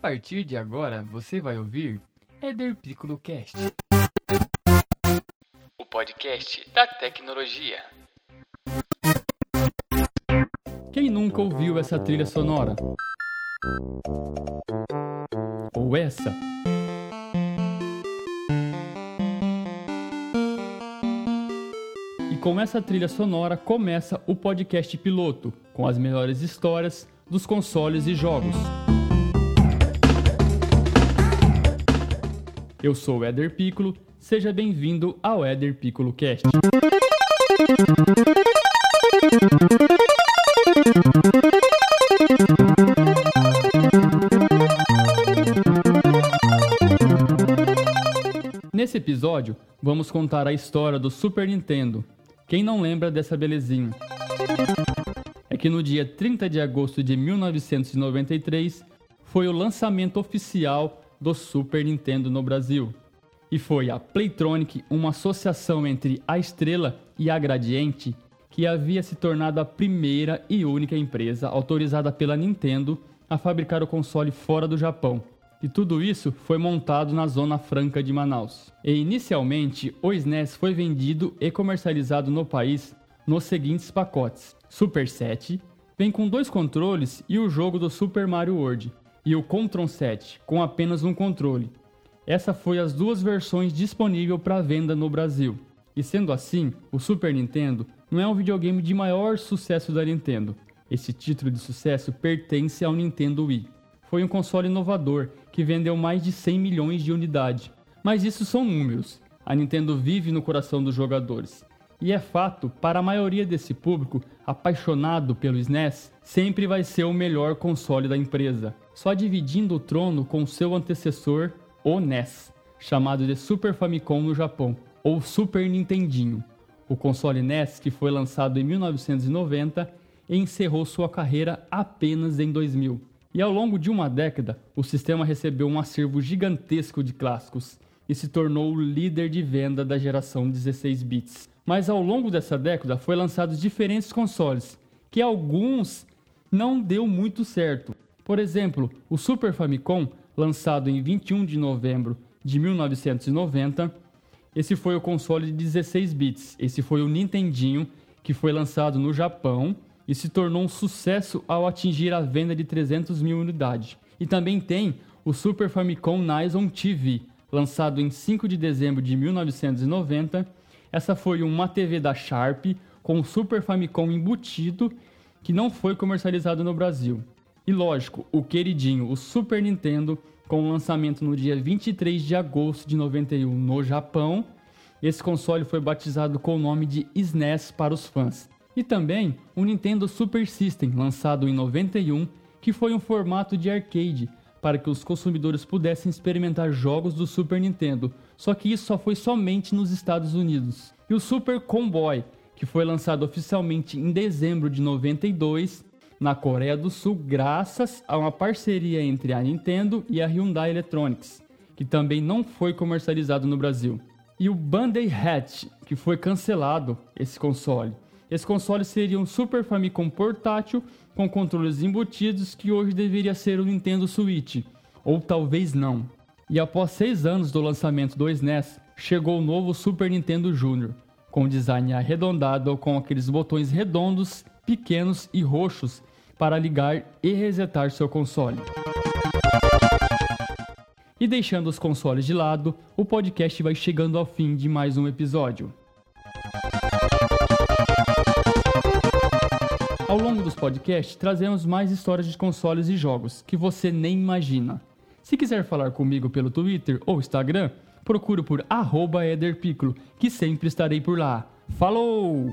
partir de agora, você vai ouvir Eder Piccolo Cast. O podcast da tecnologia. Quem nunca ouviu essa trilha sonora? Ou essa? E com essa trilha sonora começa o podcast piloto, com as melhores histórias dos consoles e jogos. Eu sou o Éder Piccolo, seja bem-vindo ao Éder Piccolo Cast. Nesse episódio, vamos contar a história do Super Nintendo. Quem não lembra dessa belezinha? É que no dia 30 de agosto de 1993 foi o lançamento oficial do Super Nintendo no Brasil. E foi a Playtronic, uma associação entre a Estrela e a Gradiente, que havia se tornado a primeira e única empresa autorizada pela Nintendo a fabricar o console fora do Japão. E tudo isso foi montado na Zona Franca de Manaus. E inicialmente, o SNES foi vendido e comercializado no país nos seguintes pacotes: Super 7, vem com dois controles e o jogo do Super Mario World, e o Contron 7, com apenas um controle. Essa foi as duas versões disponíveis para venda no Brasil. E sendo assim, o Super Nintendo não é um videogame de maior sucesso da Nintendo. Esse título de sucesso pertence ao Nintendo Wii. Foi um console inovador que vendeu mais de 100 milhões de unidades. Mas isso são números. A Nintendo vive no coração dos jogadores. E é fato, para a maioria desse público apaixonado pelo SNES, sempre vai ser o melhor console da empresa, só dividindo o trono com seu antecessor, o NES, chamado de Super Famicom no Japão, ou Super Nintendinho. O console NES, que foi lançado em 1990, encerrou sua carreira apenas em 2000. E ao longo de uma década, o sistema recebeu um acervo gigantesco de clássicos e se tornou o líder de venda da geração 16 bits. Mas ao longo dessa década foi lançados diferentes consoles, que alguns não deu muito certo. Por exemplo, o Super Famicom, lançado em 21 de novembro de 1990, esse foi o console de 16 bits. Esse foi o Nintendinho, que foi lançado no Japão e se tornou um sucesso ao atingir a venda de 300 mil unidades. E também tem o Super Famicom Nison TV, lançado em 5 de dezembro de 1990 essa foi uma TV da Sharp com o Super Famicom embutido que não foi comercializado no Brasil. E lógico, o queridinho, o Super Nintendo, com o lançamento no dia 23 de agosto de 91 no Japão. Esse console foi batizado com o nome de SNES para os fãs. E também o Nintendo Super System, lançado em 91, que foi um formato de arcade para que os consumidores pudessem experimentar jogos do Super Nintendo, só que isso só foi somente nos Estados Unidos. E o Super Comboy, que foi lançado oficialmente em dezembro de 92 na Coreia do Sul, graças a uma parceria entre a Nintendo e a Hyundai Electronics, que também não foi comercializado no Brasil. E o Bandai Hatch, que foi cancelado esse console. Esse console seria um Super Famicom portátil com controles embutidos que hoje deveria ser o Nintendo Switch, ou talvez não. E após seis anos do lançamento do SNES, chegou o novo Super Nintendo Jr., com design arredondado com aqueles botões redondos, pequenos e roxos para ligar e resetar seu console. E deixando os consoles de lado, o podcast vai chegando ao fim de mais um episódio. Ao longo dos podcasts, trazemos mais histórias de consoles e jogos que você nem imagina. Se quiser falar comigo pelo Twitter ou Instagram, procuro por @ederpiccolo, que sempre estarei por lá. Falou!